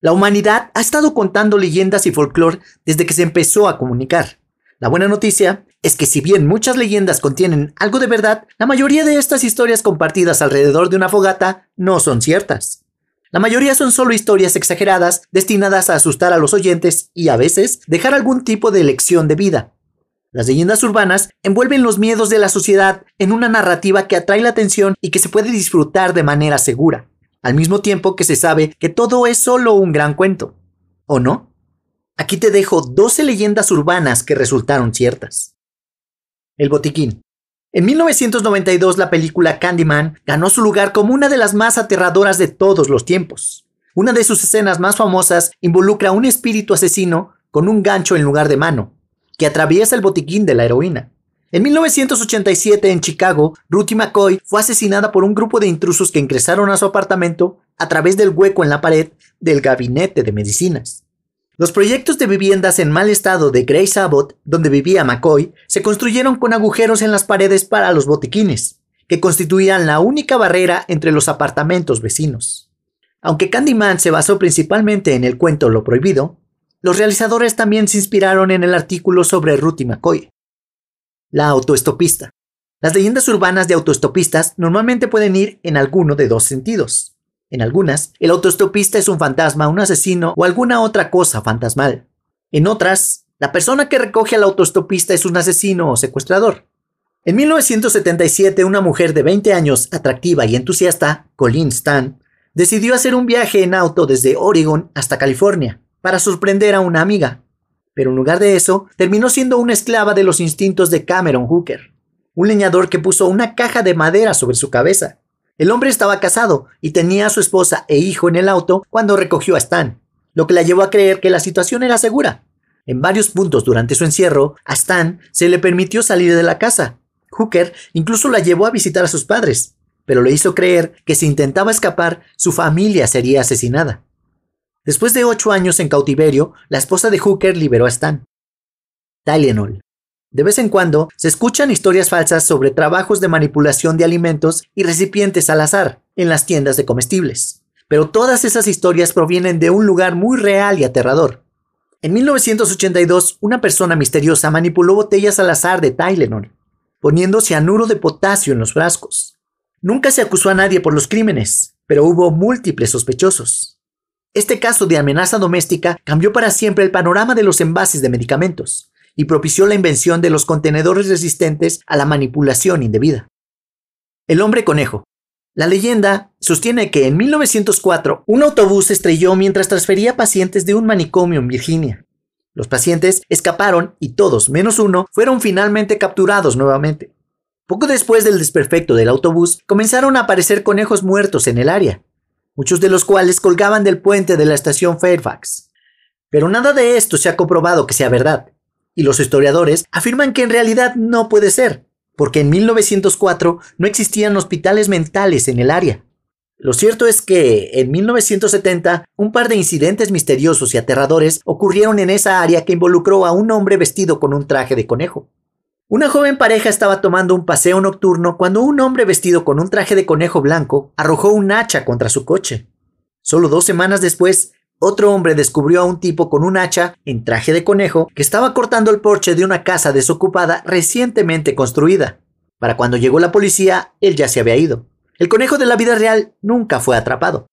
La humanidad ha estado contando leyendas y folclore desde que se empezó a comunicar. La buena noticia es que si bien muchas leyendas contienen algo de verdad, la mayoría de estas historias compartidas alrededor de una fogata no son ciertas. La mayoría son solo historias exageradas destinadas a asustar a los oyentes y a veces dejar algún tipo de lección de vida. Las leyendas urbanas envuelven los miedos de la sociedad en una narrativa que atrae la atención y que se puede disfrutar de manera segura, al mismo tiempo que se sabe que todo es solo un gran cuento. ¿O no? Aquí te dejo 12 leyendas urbanas que resultaron ciertas. El botiquín. En 1992 la película Candyman ganó su lugar como una de las más aterradoras de todos los tiempos. Una de sus escenas más famosas involucra a un espíritu asesino con un gancho en lugar de mano, que atraviesa el botiquín de la heroína. En 1987 en Chicago, Ruthie McCoy fue asesinada por un grupo de intrusos que ingresaron a su apartamento a través del hueco en la pared del gabinete de medicinas. Los proyectos de viviendas en mal estado de Grace Abbott, donde vivía McCoy, se construyeron con agujeros en las paredes para los botiquines, que constituían la única barrera entre los apartamentos vecinos. Aunque Candyman se basó principalmente en el cuento Lo Prohibido, los realizadores también se inspiraron en el artículo sobre Ruth y McCoy. La autoestopista. Las leyendas urbanas de autoestopistas normalmente pueden ir en alguno de dos sentidos. En algunas, el autoestopista es un fantasma, un asesino o alguna otra cosa fantasmal. En otras, la persona que recoge al autoestopista es un asesino o secuestrador. En 1977, una mujer de 20 años, atractiva y entusiasta, Colleen Stan, decidió hacer un viaje en auto desde Oregon hasta California para sorprender a una amiga. Pero en lugar de eso, terminó siendo una esclava de los instintos de Cameron Hooker, un leñador que puso una caja de madera sobre su cabeza el hombre estaba casado y tenía a su esposa e hijo en el auto cuando recogió a Stan, lo que la llevó a creer que la situación era segura. En varios puntos durante su encierro, a Stan se le permitió salir de la casa. Hooker incluso la llevó a visitar a sus padres, pero le hizo creer que si intentaba escapar, su familia sería asesinada. Después de ocho años en cautiverio, la esposa de Hooker liberó a Stan. Tylenol, de vez en cuando se escuchan historias falsas sobre trabajos de manipulación de alimentos y recipientes al azar en las tiendas de comestibles. Pero todas esas historias provienen de un lugar muy real y aterrador. En 1982, una persona misteriosa manipuló botellas al azar de Tylenol, poniendo cianuro de potasio en los frascos. Nunca se acusó a nadie por los crímenes, pero hubo múltiples sospechosos. Este caso de amenaza doméstica cambió para siempre el panorama de los envases de medicamentos, y propició la invención de los contenedores resistentes a la manipulación indebida. El hombre conejo. La leyenda sostiene que en 1904 un autobús estrelló mientras transfería pacientes de un manicomio en Virginia. Los pacientes escaparon y todos, menos uno, fueron finalmente capturados nuevamente. Poco después del desperfecto del autobús, comenzaron a aparecer conejos muertos en el área, muchos de los cuales colgaban del puente de la estación Fairfax. Pero nada de esto se ha comprobado que sea verdad y los historiadores afirman que en realidad no puede ser, porque en 1904 no existían hospitales mentales en el área. Lo cierto es que en 1970 un par de incidentes misteriosos y aterradores ocurrieron en esa área que involucró a un hombre vestido con un traje de conejo. Una joven pareja estaba tomando un paseo nocturno cuando un hombre vestido con un traje de conejo blanco arrojó un hacha contra su coche. Solo dos semanas después, otro hombre descubrió a un tipo con un hacha en traje de conejo que estaba cortando el porche de una casa desocupada recientemente construida. Para cuando llegó la policía, él ya se había ido. El conejo de la vida real nunca fue atrapado.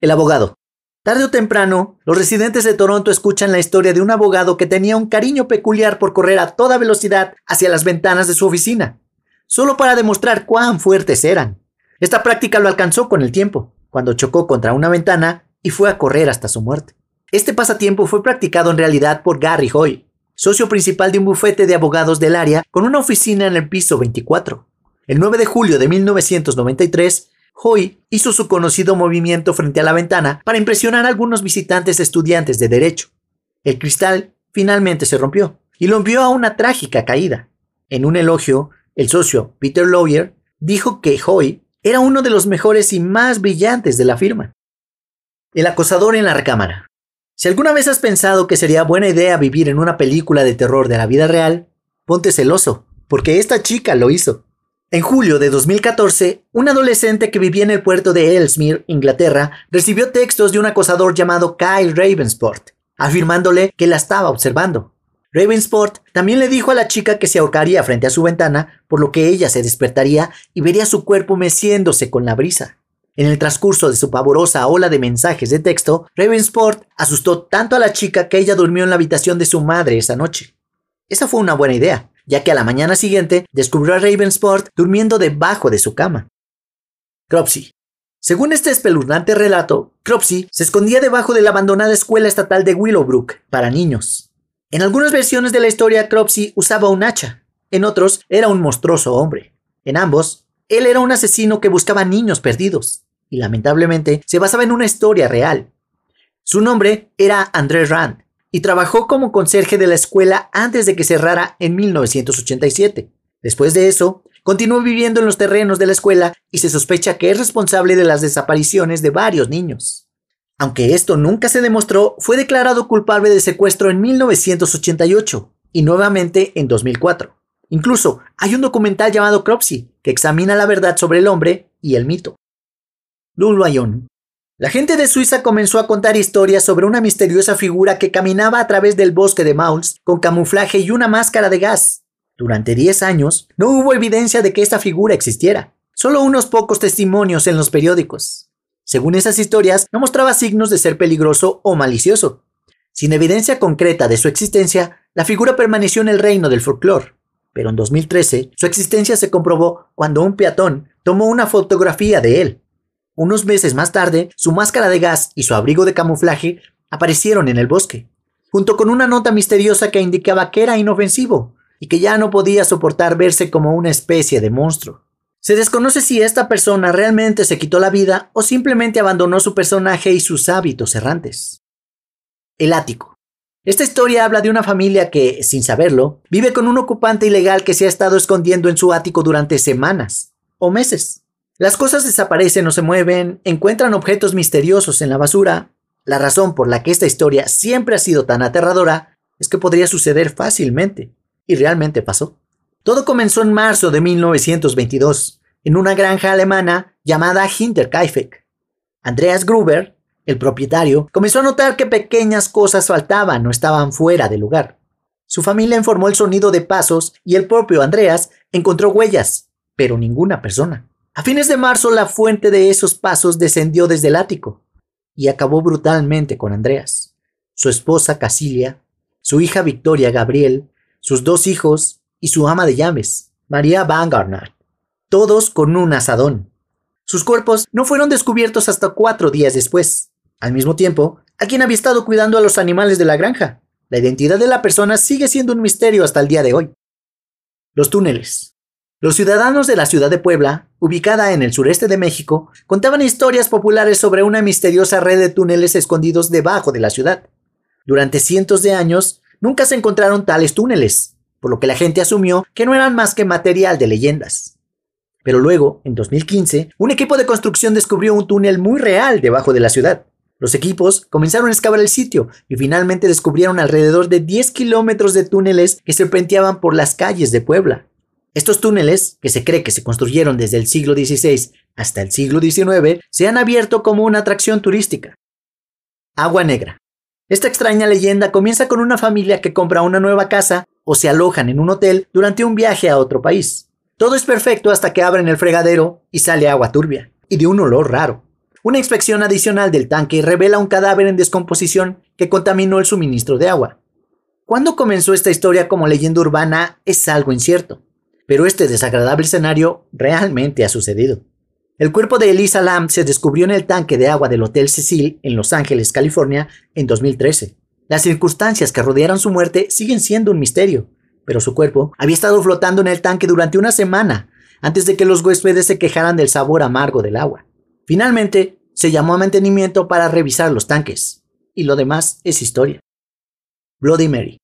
El abogado. Tarde o temprano, los residentes de Toronto escuchan la historia de un abogado que tenía un cariño peculiar por correr a toda velocidad hacia las ventanas de su oficina, solo para demostrar cuán fuertes eran. Esta práctica lo alcanzó con el tiempo. Cuando chocó contra una ventana, y fue a correr hasta su muerte. Este pasatiempo fue practicado en realidad por Gary Hoy, socio principal de un bufete de abogados del área con una oficina en el piso 24. El 9 de julio de 1993, Hoy hizo su conocido movimiento frente a la ventana para impresionar a algunos visitantes estudiantes de derecho. El cristal finalmente se rompió y lo envió a una trágica caída. En un elogio, el socio Peter Lawyer dijo que Hoy era uno de los mejores y más brillantes de la firma. El acosador en la recámara. Si alguna vez has pensado que sería buena idea vivir en una película de terror de la vida real, ponte celoso, porque esta chica lo hizo. En julio de 2014, un adolescente que vivía en el puerto de Ellesmere, Inglaterra, recibió textos de un acosador llamado Kyle Ravensport, afirmándole que la estaba observando. Ravensport también le dijo a la chica que se ahorcaría frente a su ventana, por lo que ella se despertaría y vería su cuerpo meciéndose con la brisa. En el transcurso de su pavorosa ola de mensajes de texto, Ravensport asustó tanto a la chica que ella durmió en la habitación de su madre esa noche. Esa fue una buena idea, ya que a la mañana siguiente descubrió a Ravensport durmiendo debajo de su cama. Cropsy. Según este espeluznante relato, Cropsy se escondía debajo de la abandonada escuela estatal de Willowbrook para niños. En algunas versiones de la historia, Cropsy usaba un hacha, en otros era un monstruoso hombre. En ambos, él era un asesino que buscaba niños perdidos, y lamentablemente se basaba en una historia real. Su nombre era André Rand, y trabajó como conserje de la escuela antes de que cerrara en 1987. Después de eso, continuó viviendo en los terrenos de la escuela y se sospecha que es responsable de las desapariciones de varios niños. Aunque esto nunca se demostró, fue declarado culpable de secuestro en 1988 y nuevamente en 2004. Incluso hay un documental llamado Cropsy que examina la verdad sobre el hombre y el mito. Luluayon la gente de Suiza comenzó a contar historias sobre una misteriosa figura que caminaba a través del bosque de Mauls con camuflaje y una máscara de gas. Durante 10 años no hubo evidencia de que esta figura existiera, solo unos pocos testimonios en los periódicos. Según esas historias, no mostraba signos de ser peligroso o malicioso. Sin evidencia concreta de su existencia, la figura permaneció en el reino del folclore. Pero en 2013, su existencia se comprobó cuando un peatón tomó una fotografía de él. Unos meses más tarde, su máscara de gas y su abrigo de camuflaje aparecieron en el bosque, junto con una nota misteriosa que indicaba que era inofensivo y que ya no podía soportar verse como una especie de monstruo. Se desconoce si esta persona realmente se quitó la vida o simplemente abandonó su personaje y sus hábitos errantes. El ático. Esta historia habla de una familia que, sin saberlo, vive con un ocupante ilegal que se ha estado escondiendo en su ático durante semanas o meses. Las cosas desaparecen o se mueven, encuentran objetos misteriosos en la basura. La razón por la que esta historia siempre ha sido tan aterradora es que podría suceder fácilmente. Y realmente pasó. Todo comenzó en marzo de 1922, en una granja alemana llamada Hinterkaifeck. Andreas Gruber, el propietario, comenzó a notar que pequeñas cosas faltaban o estaban fuera de lugar. Su familia informó el sonido de pasos y el propio Andreas encontró huellas, pero ninguna persona. A fines de marzo la fuente de esos pasos descendió desde el ático y acabó brutalmente con Andreas, su esposa Casilia, su hija Victoria Gabriel, sus dos hijos y su ama de llaves, María Van todos con un asadón. Sus cuerpos no fueron descubiertos hasta cuatro días después. Al mismo tiempo, alguien había estado cuidando a los animales de la granja. La identidad de la persona sigue siendo un misterio hasta el día de hoy. Los túneles. Los ciudadanos de la ciudad de Puebla, ubicada en el sureste de México, contaban historias populares sobre una misteriosa red de túneles escondidos debajo de la ciudad. Durante cientos de años, nunca se encontraron tales túneles, por lo que la gente asumió que no eran más que material de leyendas. Pero luego, en 2015, un equipo de construcción descubrió un túnel muy real debajo de la ciudad. Los equipos comenzaron a excavar el sitio y finalmente descubrieron alrededor de 10 kilómetros de túneles que serpenteaban por las calles de Puebla. Estos túneles, que se cree que se construyeron desde el siglo XVI hasta el siglo XIX, se han abierto como una atracción turística. Agua Negra. Esta extraña leyenda comienza con una familia que compra una nueva casa o se alojan en un hotel durante un viaje a otro país. Todo es perfecto hasta que abren el fregadero y sale agua turbia, y de un olor raro. Una inspección adicional del tanque revela un cadáver en descomposición que contaminó el suministro de agua. ¿Cuándo comenzó esta historia como leyenda urbana es algo incierto pero este desagradable escenario realmente ha sucedido. El cuerpo de Elisa Lam se descubrió en el tanque de agua del Hotel Cecil en Los Ángeles, California, en 2013. Las circunstancias que rodearon su muerte siguen siendo un misterio, pero su cuerpo había estado flotando en el tanque durante una semana antes de que los huéspedes se quejaran del sabor amargo del agua. Finalmente, se llamó a mantenimiento para revisar los tanques, y lo demás es historia. Bloody Mary.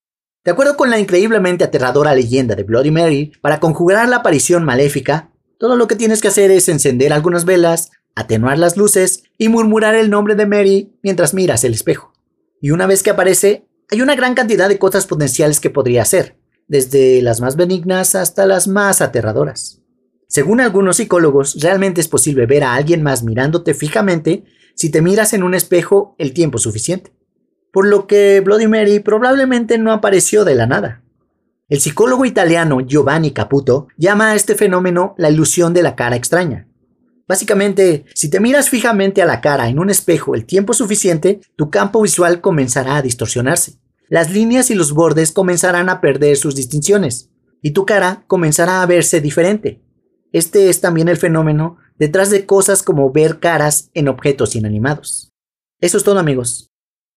De acuerdo con la increíblemente aterradora leyenda de Bloody Mary, para conjugar la aparición maléfica, todo lo que tienes que hacer es encender algunas velas, atenuar las luces y murmurar el nombre de Mary mientras miras el espejo. Y una vez que aparece, hay una gran cantidad de cosas potenciales que podría hacer, desde las más benignas hasta las más aterradoras. Según algunos psicólogos, realmente es posible ver a alguien más mirándote fijamente si te miras en un espejo el tiempo suficiente. Por lo que Bloody Mary probablemente no apareció de la nada. El psicólogo italiano Giovanni Caputo llama a este fenómeno la ilusión de la cara extraña. Básicamente, si te miras fijamente a la cara en un espejo el tiempo suficiente, tu campo visual comenzará a distorsionarse. Las líneas y los bordes comenzarán a perder sus distinciones, y tu cara comenzará a verse diferente. Este es también el fenómeno detrás de cosas como ver caras en objetos inanimados. Eso es todo amigos.